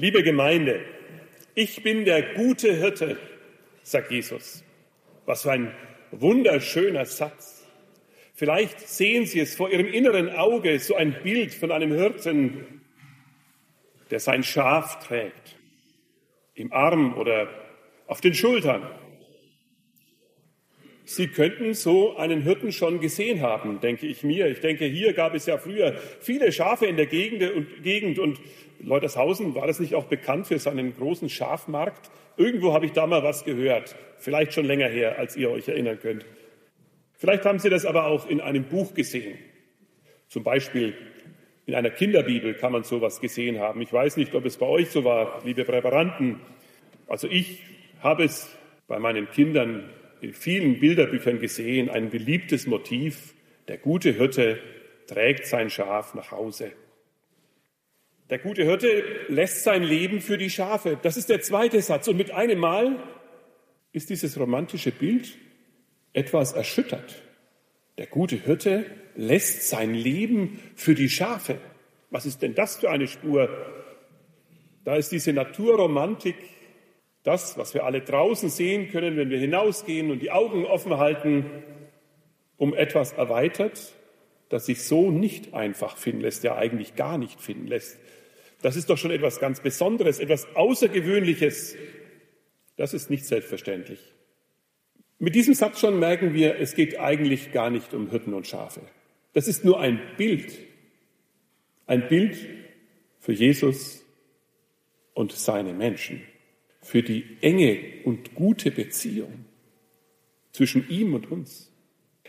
Liebe Gemeinde, ich bin der gute Hirte, sagt Jesus. Was für ein wunderschöner Satz. Vielleicht sehen Sie es vor Ihrem inneren Auge, so ein Bild von einem Hirten, der sein Schaf trägt, im Arm oder auf den Schultern. Sie könnten so einen Hirten schon gesehen haben, denke ich mir. Ich denke, hier gab es ja früher viele Schafe in der Gegend und, Gegend und Leutershausen war das nicht auch bekannt für seinen großen Schafmarkt? Irgendwo habe ich da mal was gehört, vielleicht schon länger her, als ihr euch erinnern könnt. Vielleicht haben Sie das aber auch in einem Buch gesehen. Zum Beispiel in einer Kinderbibel kann man sowas gesehen haben. Ich weiß nicht, ob es bei euch so war, liebe Präparanten. Also ich habe es bei meinen Kindern in vielen Bilderbüchern gesehen, ein beliebtes Motiv. Der gute Hirte trägt sein Schaf nach Hause. Der gute Hirte lässt sein Leben für die Schafe. Das ist der zweite Satz. Und mit einem Mal ist dieses romantische Bild etwas erschüttert. Der gute Hirte lässt sein Leben für die Schafe. Was ist denn das für eine Spur? Da ist diese Naturromantik, das, was wir alle draußen sehen können, wenn wir hinausgehen und die Augen offen halten, um etwas erweitert, das sich so nicht einfach finden lässt, ja eigentlich gar nicht finden lässt. Das ist doch schon etwas ganz Besonderes, etwas Außergewöhnliches. Das ist nicht selbstverständlich. Mit diesem Satz schon merken wir, es geht eigentlich gar nicht um Hirten und Schafe. Das ist nur ein Bild. Ein Bild für Jesus und seine Menschen. Für die enge und gute Beziehung zwischen ihm und uns.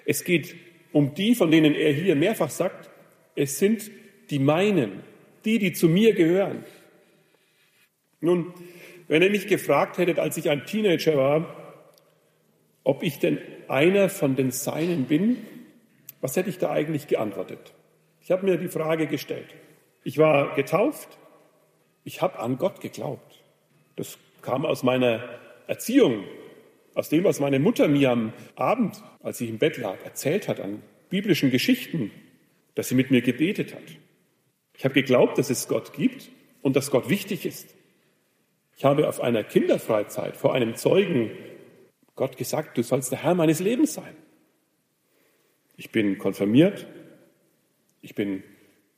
Es geht um die, von denen er hier mehrfach sagt, es sind die meinen, die, die zu mir gehören. Nun, wenn ihr mich gefragt hättet, als ich ein Teenager war, ob ich denn einer von den Seinen bin, was hätte ich da eigentlich geantwortet? Ich habe mir die Frage gestellt. Ich war getauft, ich habe an Gott geglaubt. Das kam aus meiner Erziehung, aus dem, was meine Mutter mir am Abend, als ich im Bett lag, erzählt hat an biblischen Geschichten, dass sie mit mir gebetet hat. Ich habe geglaubt, dass es Gott gibt und dass Gott wichtig ist. Ich habe auf einer Kinderfreizeit vor einem Zeugen Gott gesagt, du sollst der Herr meines Lebens sein. Ich bin konfirmiert, ich bin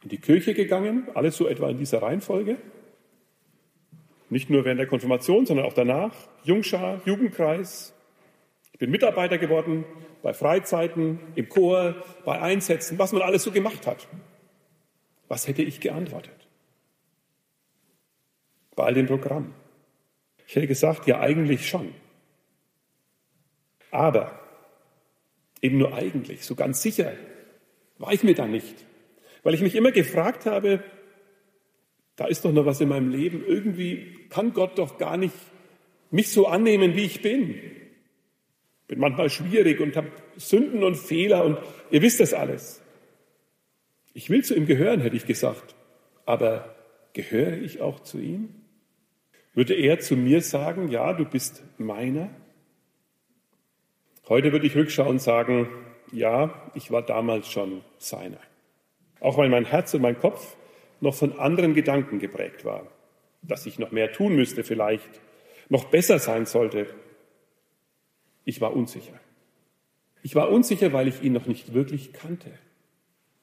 in die Kirche gegangen, alles so etwa in dieser Reihenfolge. Nicht nur während der Konfirmation, sondern auch danach. Jungschar, Jugendkreis. Ich bin Mitarbeiter geworden bei Freizeiten, im Chor, bei Einsätzen, was man alles so gemacht hat. Was hätte ich geantwortet? Bei all dem Programm. Ich hätte gesagt, ja eigentlich schon. Aber eben nur eigentlich, so ganz sicher war ich mir da nicht, weil ich mich immer gefragt habe, da ist doch noch was in meinem Leben, irgendwie kann Gott doch gar nicht mich so annehmen, wie ich bin. Bin manchmal schwierig und habe Sünden und Fehler und ihr wisst das alles. Ich will zu ihm gehören, hätte ich gesagt, aber gehöre ich auch zu ihm? Würde er zu mir sagen, ja, du bist meiner? Heute würde ich rückschauend sagen, ja, ich war damals schon seiner. Auch weil mein Herz und mein Kopf noch von anderen Gedanken geprägt war, dass ich noch mehr tun müsste vielleicht, noch besser sein sollte. Ich war unsicher. Ich war unsicher, weil ich ihn noch nicht wirklich kannte.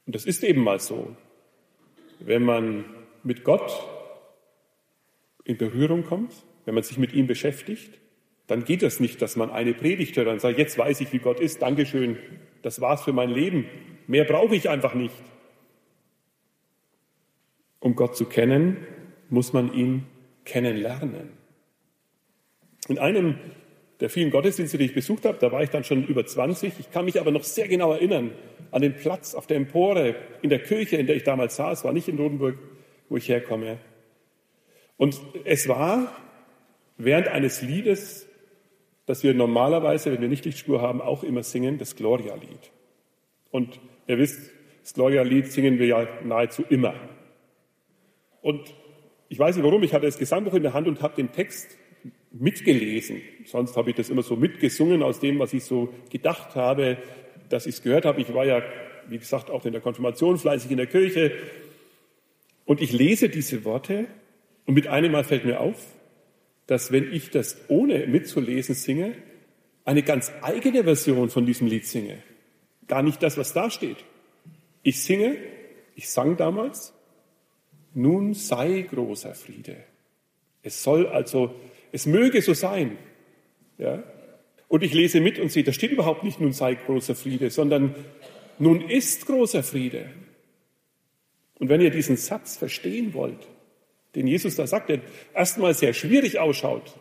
Und das ist eben mal so. Wenn man mit Gott in Berührung kommt, wenn man sich mit ihm beschäftigt, dann geht das nicht, dass man eine Predigt hört und sagt, jetzt weiß ich, wie Gott ist, Dankeschön, das war's für mein Leben. Mehr brauche ich einfach nicht. Um Gott zu kennen, muss man ihn kennenlernen. In einem der vielen Gottesdienste, die ich besucht habe, da war ich dann schon über 20. Ich kann mich aber noch sehr genau erinnern an den Platz auf der Empore in der Kirche, in der ich damals saß, war nicht in Rodenburg, wo ich herkomme. Und es war während eines Liedes dass wir normalerweise, wenn wir nicht Lichtspur haben, auch immer singen das Gloria-Lied. Und ihr wisst, das Gloria-Lied singen wir ja nahezu immer. Und ich weiß nicht warum, ich hatte das Gesangbuch in der Hand und habe den Text mitgelesen. Sonst habe ich das immer so mitgesungen aus dem, was ich so gedacht habe, dass ich es gehört habe. Ich war ja, wie gesagt, auch in der Konfirmation fleißig in der Kirche. Und ich lese diese Worte Und mit einem Mal fällt mir auf, dass wenn ich das ohne mitzulesen singe, eine ganz eigene Version von diesem Lied singe. Gar nicht das, was da steht. Ich singe, ich sang damals, nun sei großer Friede. Es soll also, es möge so sein. Ja? Und ich lese mit und sehe, da steht überhaupt nicht nun sei großer Friede, sondern nun ist großer Friede. Und wenn ihr diesen Satz verstehen wollt, den Jesus da sagt, der erstmal sehr schwierig ausschaut,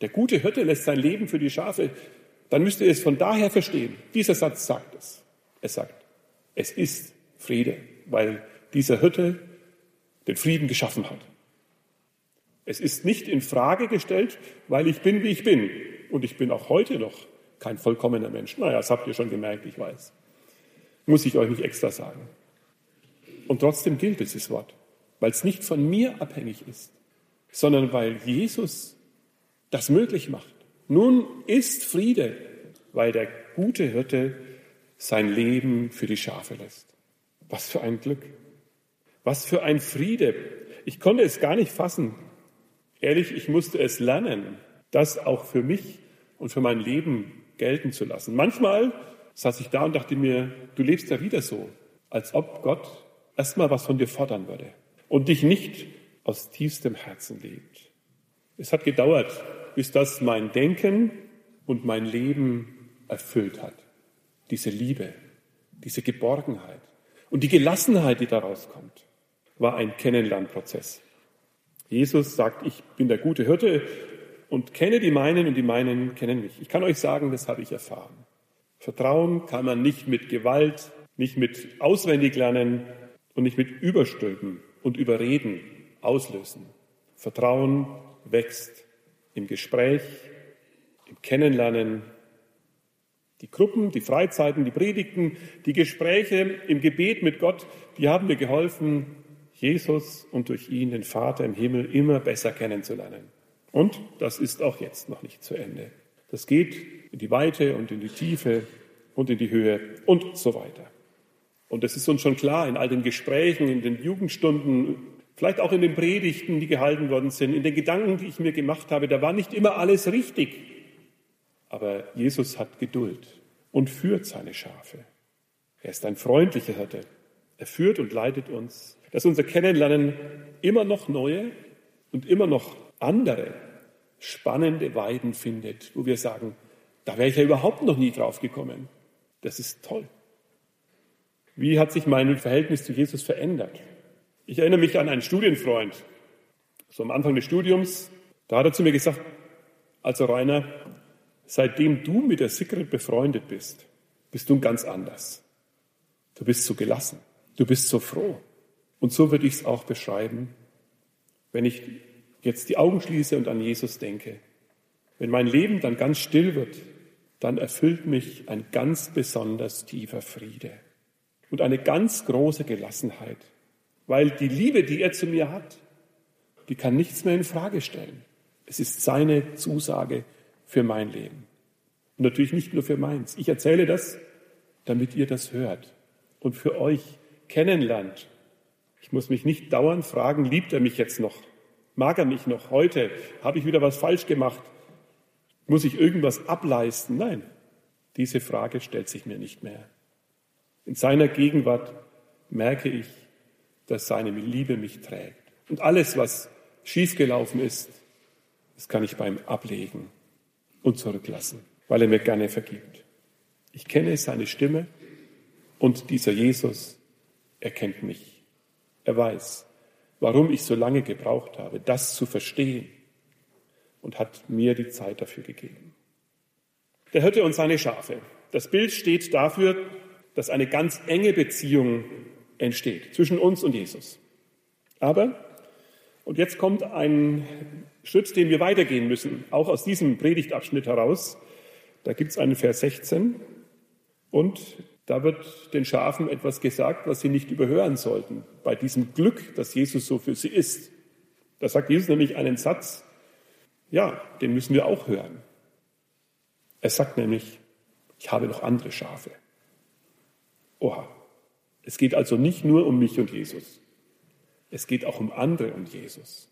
der gute Hirte lässt sein Leben für die Schafe, dann müsst ihr es von daher verstehen. Dieser Satz sagt es. Er sagt, es ist Friede, weil dieser Hirte den Frieden geschaffen hat. Es ist nicht in Frage gestellt, weil ich bin, wie ich bin. Und ich bin auch heute noch kein vollkommener Mensch. Naja, das habt ihr schon gemerkt, ich weiß. Muss ich euch nicht extra sagen. Und trotzdem gilt dieses Wort, weil es nicht von mir abhängig ist, sondern weil Jesus das möglich macht. Nun ist Friede, weil der gute Hirte sein Leben für die Schafe lässt. Was für ein Glück. Was für ein Friede. Ich konnte es gar nicht fassen. Ehrlich, ich musste es lernen, das auch für mich und für mein Leben gelten zu lassen. Manchmal saß ich da und dachte mir, du lebst ja wieder so, als ob Gott erstmal was von dir fordern würde und dich nicht aus tiefstem Herzen lebt. Es hat gedauert, bis das mein Denken und mein Leben erfüllt hat. Diese Liebe, diese Geborgenheit und die Gelassenheit, die daraus kommt, war ein Kennenlernprozess. Jesus sagt, ich bin der gute Hirte und kenne die meinen und die meinen kennen mich. Ich kann euch sagen, das habe ich erfahren. Vertrauen kann man nicht mit Gewalt, nicht mit Auswendiglernen und nicht mit Überstülpen und Überreden auslösen. Vertrauen wächst im Gespräch, im Kennenlernen. Die Gruppen, die Freizeiten, die Predigten, die Gespräche im Gebet mit Gott, die haben mir geholfen, Jesus und durch ihn den Vater im Himmel immer besser kennenzulernen. Und das ist auch jetzt noch nicht zu Ende. Das geht in die Weite und in die Tiefe und in die Höhe und so weiter. Und das ist uns schon klar in all den Gesprächen, in den Jugendstunden, vielleicht auch in den Predigten, die gehalten worden sind, in den Gedanken, die ich mir gemacht habe. Da war nicht immer alles richtig. Aber Jesus hat Geduld und führt seine Schafe. Er ist ein freundlicher Hirte. Er führt und leitet uns dass unser Kennenlernen immer noch neue und immer noch andere spannende Weiden findet, wo wir sagen, da wäre ich ja überhaupt noch nie drauf gekommen. Das ist toll. Wie hat sich mein Verhältnis zu Jesus verändert? Ich erinnere mich an einen Studienfreund, so am Anfang des Studiums, da hat er zu mir gesagt, also Rainer, seitdem du mit der Sigrid befreundet bist, bist du ganz anders. Du bist so gelassen, du bist so froh, und so würde ich es auch beschreiben, wenn ich jetzt die Augen schließe und an Jesus denke. Wenn mein Leben dann ganz still wird, dann erfüllt mich ein ganz besonders tiefer Friede und eine ganz große Gelassenheit, weil die Liebe, die er zu mir hat, die kann nichts mehr in Frage stellen. Es ist seine Zusage für mein Leben. Und natürlich nicht nur für meins. Ich erzähle das, damit ihr das hört und für euch kennenlernt ich muss mich nicht dauernd fragen, liebt er mich jetzt noch? Mag er mich noch heute? Habe ich wieder was falsch gemacht? Muss ich irgendwas ableisten? Nein, diese Frage stellt sich mir nicht mehr. In seiner Gegenwart merke ich, dass seine Liebe mich trägt. Und alles, was schiefgelaufen ist, das kann ich beim Ablegen und zurücklassen, weil er mir gerne vergibt. Ich kenne seine Stimme und dieser Jesus erkennt mich. Er weiß, warum ich so lange gebraucht habe, das zu verstehen und hat mir die Zeit dafür gegeben. Der Hirte und seine Schafe. Das Bild steht dafür, dass eine ganz enge Beziehung entsteht zwischen uns und Jesus. Aber, und jetzt kommt ein Schritt, den wir weitergehen müssen, auch aus diesem Predigtabschnitt heraus. Da gibt es einen Vers 16 und da wird den Schafen etwas gesagt, was sie nicht überhören sollten, bei diesem Glück, das Jesus so für sie ist. Da sagt Jesus nämlich einen Satz, ja, den müssen wir auch hören. Er sagt nämlich, ich habe noch andere Schafe. Oha, es geht also nicht nur um mich und Jesus. Es geht auch um andere und Jesus.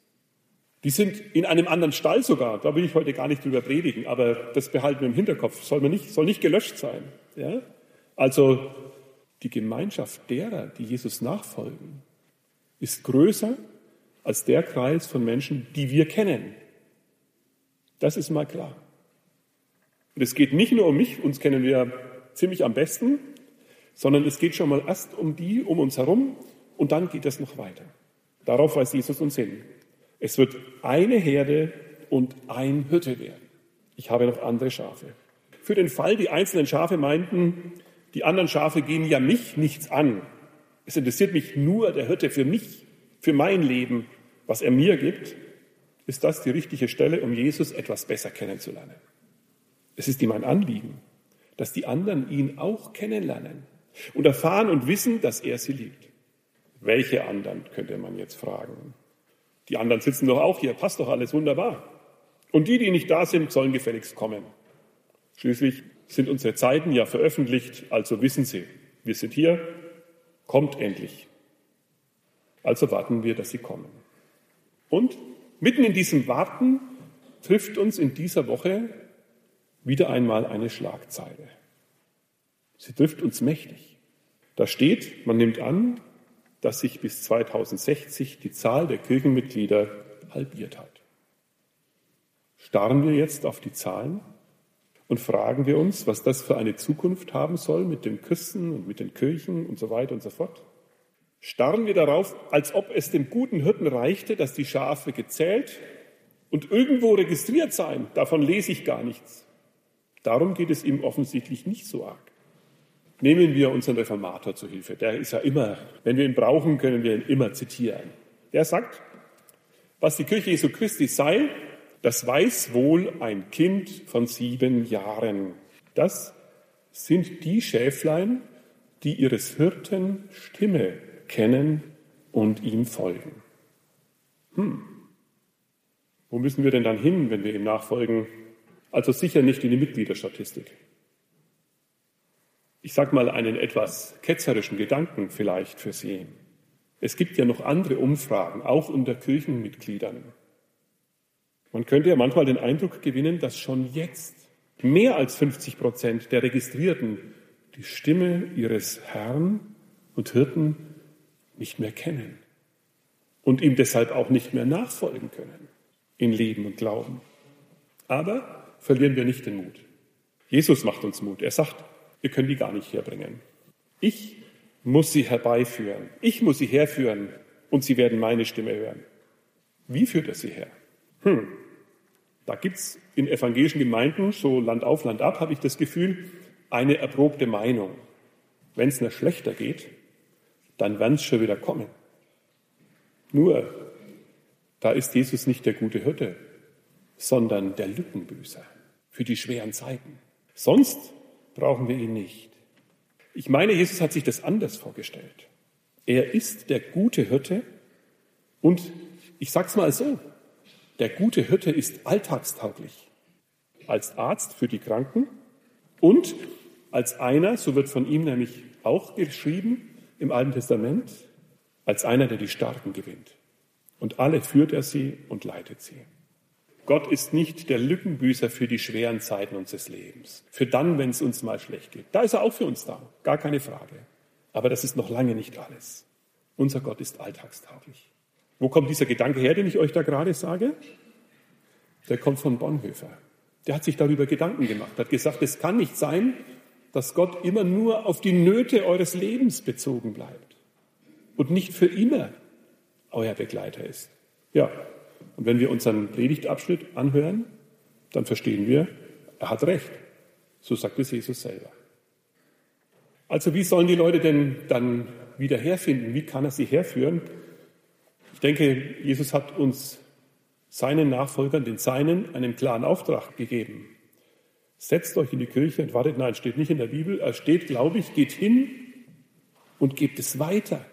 Die sind in einem anderen Stall sogar. Da will ich heute gar nicht drüber predigen, aber das behalten wir im Hinterkopf. Soll, man nicht, soll nicht gelöscht sein. Ja? Also die Gemeinschaft derer, die Jesus nachfolgen, ist größer als der Kreis von Menschen, die wir kennen. Das ist mal klar. Und es geht nicht nur um mich, uns kennen wir ziemlich am besten, sondern es geht schon mal erst um die um uns herum und dann geht es noch weiter. Darauf weist Jesus uns hin. Es wird eine Herde und ein Hirte werden. Ich habe noch andere Schafe. Für den Fall, die einzelnen Schafe meinten, die anderen Schafe gehen ja mich nichts an. Es interessiert mich nur der Hirte für mich, für mein Leben, was er mir gibt, ist das die richtige Stelle, um Jesus etwas besser kennenzulernen. Es ist ihm ein Anliegen, dass die anderen ihn auch kennenlernen und erfahren und wissen, dass er sie liebt. Welche anderen, könnte man jetzt fragen. Die anderen sitzen doch auch hier, passt doch alles wunderbar. Und die, die nicht da sind, sollen gefälligst kommen. Schließlich sind unsere Zeiten ja veröffentlicht, also wissen Sie, wir sind hier, kommt endlich. Also warten wir, dass Sie kommen. Und mitten in diesem Warten trifft uns in dieser Woche wieder einmal eine Schlagzeile. Sie trifft uns mächtig. Da steht, man nimmt an, dass sich bis 2060 die Zahl der Kirchenmitglieder halbiert hat. Starren wir jetzt auf die Zahlen und fragen wir uns, was das für eine Zukunft haben soll mit den Christen und mit den Kirchen und so weiter und so fort. Starren wir darauf, als ob es dem guten Hirten reichte, dass die Schafe gezählt und irgendwo registriert seien. Davon lese ich gar nichts. Darum geht es ihm offensichtlich nicht so arg. Nehmen wir unseren Reformator zu Hilfe. Der ist ja immer, wenn wir ihn brauchen, können wir ihn immer zitieren. Der sagt, was die Kirche Jesu Christi sei, das weiß wohl ein Kind von sieben Jahren. Das sind die Schäflein, die ihres Hirten Stimme kennen und ihm folgen. Hm. Wo müssen wir denn dann hin, wenn wir ihm nachfolgen? Also sicher nicht in die Mitgliederstatistik ich sage mal, einen etwas ketzerischen Gedanken vielleicht für Sie. Es gibt ja noch andere Umfragen, auch unter Kirchenmitgliedern. Man könnte ja manchmal den Eindruck gewinnen, dass schon jetzt mehr als 50 Prozent der Registrierten die Stimme ihres Herrn und Hirten nicht mehr kennen und ihm deshalb auch nicht mehr nachfolgen können in Leben und Glauben. Aber verlieren wir nicht den Mut. Jesus macht uns Mut. Er sagt, wir können die gar nicht herbringen. Ich muss sie herbeiführen. Ich muss sie herführen und sie werden meine Stimme hören. Wie führt er sie her? Hm. Da gibt's in evangelischen Gemeinden, so Land auf, Land ab, habe ich das Gefühl, eine erprobte Meinung. Wenn es noch schlechter geht, dann werden es schon wieder kommen. Nur, da ist Jesus nicht der gute Hirte, sondern der Lückenbüßer für die schweren Zeiten. Sonst brauchen wir ihn nicht. Ich meine, Jesus hat sich das anders vorgestellt. Er ist der gute Hirte und ich sag's mal so, der gute Hirte ist alltagstauglich. Als Arzt für die Kranken und als einer, so wird von ihm nämlich auch geschrieben im Alten Testament, als einer, der die Starken gewinnt. Und alle führt er sie und leitet sie. Gott ist nicht der Lückenbüßer für die schweren Zeiten unseres Lebens. Für dann, wenn es uns mal schlecht geht. Da ist er auch für uns da. Gar keine Frage. Aber das ist noch lange nicht alles. Unser Gott ist alltagstauglich. Wo kommt dieser Gedanke her, den ich euch da gerade sage? Der kommt von Bonhoeffer. Der hat sich darüber Gedanken gemacht, hat gesagt, es kann nicht sein, dass Gott immer nur auf die Nöte eures Lebens bezogen bleibt und nicht für immer euer Begleiter ist. Ja, und wenn wir unseren Predigtabschnitt anhören, dann verstehen wir, er hat recht. So sagt es Jesus selber. Also wie sollen die Leute denn dann wieder herfinden? Wie kann er sie herführen? Ich denke, Jesus hat uns seinen Nachfolgern, den Seinen, einen klaren Auftrag gegeben. Setzt euch in die Kirche und wartet. Nein, steht nicht in der Bibel. Er steht, glaube ich, geht hin und gebt es weiter.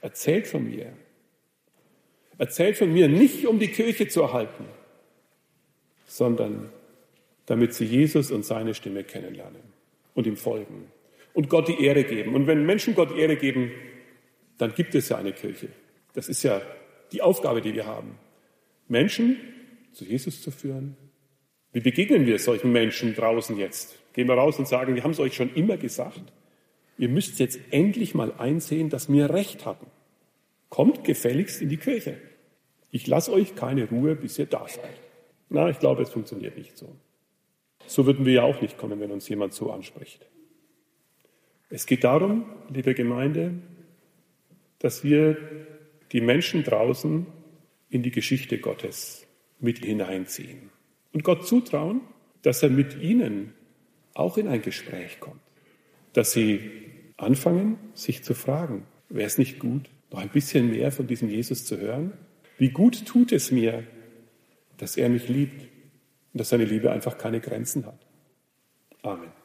Erzählt von mir. Erzählt von mir nicht, um die Kirche zu erhalten, sondern damit sie Jesus und seine Stimme kennenlernen und ihm folgen und Gott die Ehre geben. Und wenn Menschen Gott Ehre geben, dann gibt es ja eine Kirche. Das ist ja die Aufgabe, die wir haben. Menschen zu Jesus zu führen? Wie begegnen wir solchen Menschen draußen jetzt? Gehen wir raus und sagen, wir haben es euch schon immer gesagt. Ihr müsst jetzt endlich mal einsehen, dass wir recht hatten. Kommt gefälligst in die Kirche. Ich lasse euch keine Ruhe, bis ihr da seid. Na, ich glaube, es funktioniert nicht so. So würden wir ja auch nicht kommen, wenn uns jemand so anspricht. Es geht darum, liebe Gemeinde, dass wir die Menschen draußen in die Geschichte Gottes mit hineinziehen und Gott zutrauen, dass er mit ihnen auch in ein Gespräch kommt, dass sie anfangen, sich zu fragen, wäre es nicht gut, noch ein bisschen mehr von diesem Jesus zu hören? Wie gut tut es mir, dass er mich liebt und dass seine Liebe einfach keine Grenzen hat. Amen.